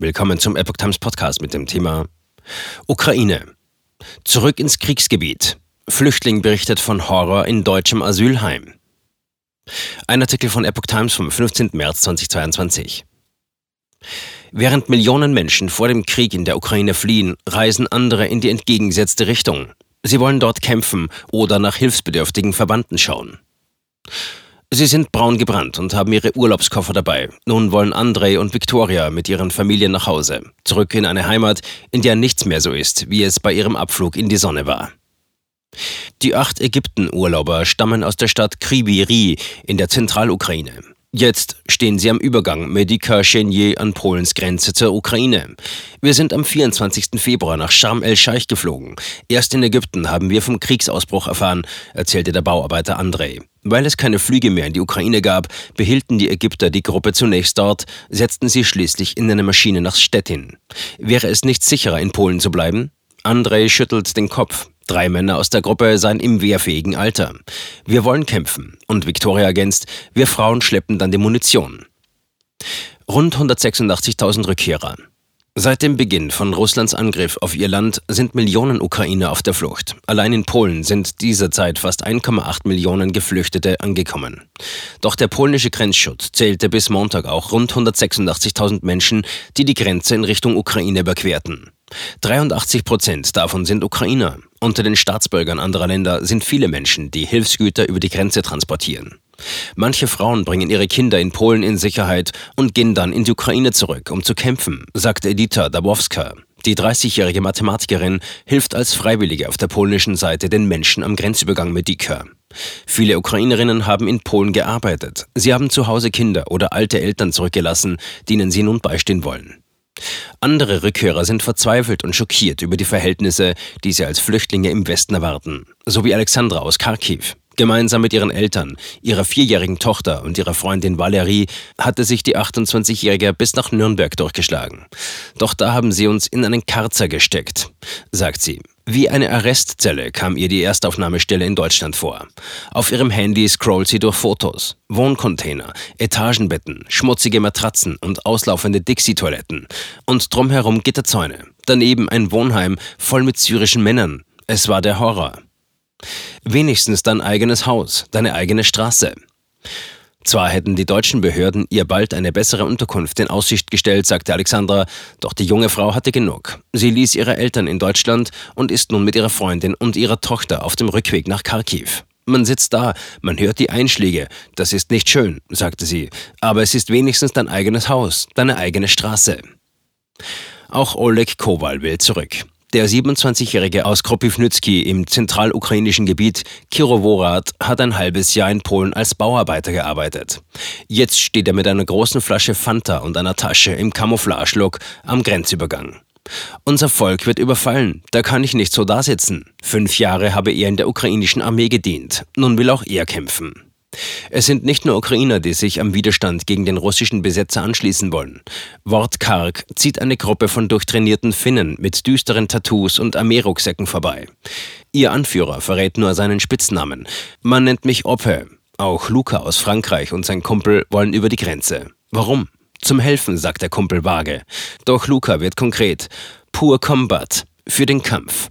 Willkommen zum Epoch Times Podcast mit dem Thema Ukraine. Zurück ins Kriegsgebiet. Flüchtling berichtet von Horror in deutschem Asylheim. Ein Artikel von Epoch Times vom 15. März 2022. Während Millionen Menschen vor dem Krieg in der Ukraine fliehen, reisen andere in die entgegengesetzte Richtung. Sie wollen dort kämpfen oder nach hilfsbedürftigen Verbanden schauen. Sie sind braun gebrannt und haben ihre Urlaubskoffer dabei. Nun wollen Andrei und Viktoria mit ihren Familien nach Hause, zurück in eine Heimat, in der nichts mehr so ist, wie es bei ihrem Abflug in die Sonne war. Die acht Ägypten-Urlauber stammen aus der Stadt Kribiri in der Zentralukraine. Jetzt stehen sie am Übergang Medika Chenier an Polens Grenze zur Ukraine. Wir sind am 24. Februar nach Sharm el-Scheich geflogen. Erst in Ägypten haben wir vom Kriegsausbruch erfahren, erzählte der Bauarbeiter Andrei. Weil es keine Flüge mehr in die Ukraine gab, behielten die Ägypter die Gruppe zunächst dort, setzten sie schließlich in eine Maschine nach Stettin. Wäre es nicht sicherer, in Polen zu bleiben? Andrei schüttelt den Kopf. Drei Männer aus der Gruppe seien im wehrfähigen Alter. Wir wollen kämpfen. Und Victoria ergänzt, wir Frauen schleppen dann die Munition. Rund 186.000 Rückkehrer. Seit dem Beginn von Russlands Angriff auf ihr Land sind Millionen Ukrainer auf der Flucht. Allein in Polen sind dieser Zeit fast 1,8 Millionen Geflüchtete angekommen. Doch der polnische Grenzschutz zählte bis Montag auch rund 186.000 Menschen, die die Grenze in Richtung Ukraine überquerten. 83 Prozent davon sind Ukrainer. Unter den Staatsbürgern anderer Länder sind viele Menschen, die Hilfsgüter über die Grenze transportieren. Manche Frauen bringen ihre Kinder in Polen in Sicherheit und gehen dann in die Ukraine zurück, um zu kämpfen, sagt Edita Dabowska. Die 30-jährige Mathematikerin hilft als Freiwillige auf der polnischen Seite den Menschen am Grenzübergang Medika. Viele Ukrainerinnen haben in Polen gearbeitet. Sie haben zu Hause Kinder oder alte Eltern zurückgelassen, denen sie nun beistehen wollen. Andere Rückkehrer sind verzweifelt und schockiert über die Verhältnisse, die sie als Flüchtlinge im Westen erwarten, so wie Alexandra aus Kharkiv. Gemeinsam mit ihren Eltern, ihrer vierjährigen Tochter und ihrer Freundin Valerie hatte sich die 28-Jährige bis nach Nürnberg durchgeschlagen. Doch da haben sie uns in einen Karzer gesteckt, sagt sie. Wie eine Arrestzelle kam ihr die Erstaufnahmestelle in Deutschland vor. Auf ihrem Handy scrollt sie durch Fotos. Wohncontainer, Etagenbetten, schmutzige Matratzen und auslaufende Dixie-Toiletten. Und drumherum Gitterzäune. Daneben ein Wohnheim voll mit syrischen Männern. Es war der Horror. Wenigstens dein eigenes Haus, deine eigene Straße. Zwar hätten die deutschen Behörden ihr bald eine bessere Unterkunft in Aussicht gestellt, sagte Alexandra, doch die junge Frau hatte genug. Sie ließ ihre Eltern in Deutschland und ist nun mit ihrer Freundin und ihrer Tochter auf dem Rückweg nach Kharkiv. Man sitzt da, man hört die Einschläge. Das ist nicht schön, sagte sie, aber es ist wenigstens dein eigenes Haus, deine eigene Straße. Auch Oleg Kowal will zurück. Der 27-Jährige aus Kropivnytsky im zentralukrainischen Gebiet Kirovohrad hat ein halbes Jahr in Polen als Bauarbeiter gearbeitet. Jetzt steht er mit einer großen Flasche Fanta und einer Tasche im Camouflage-Look am Grenzübergang. Unser Volk wird überfallen, da kann ich nicht so dasitzen. Fünf Jahre habe er in der ukrainischen Armee gedient, nun will auch er kämpfen. Es sind nicht nur Ukrainer, die sich am Widerstand gegen den russischen Besetzer anschließen wollen. Wortkarg zieht eine Gruppe von durchtrainierten Finnen mit düsteren Tattoos und Armeerucksäcken vorbei. Ihr Anführer verrät nur seinen Spitznamen. Man nennt mich Oppe. Auch Luca aus Frankreich und sein Kumpel wollen über die Grenze. Warum? Zum Helfen, sagt der Kumpel vage. Doch Luca wird konkret. Pur Combat. Für den Kampf.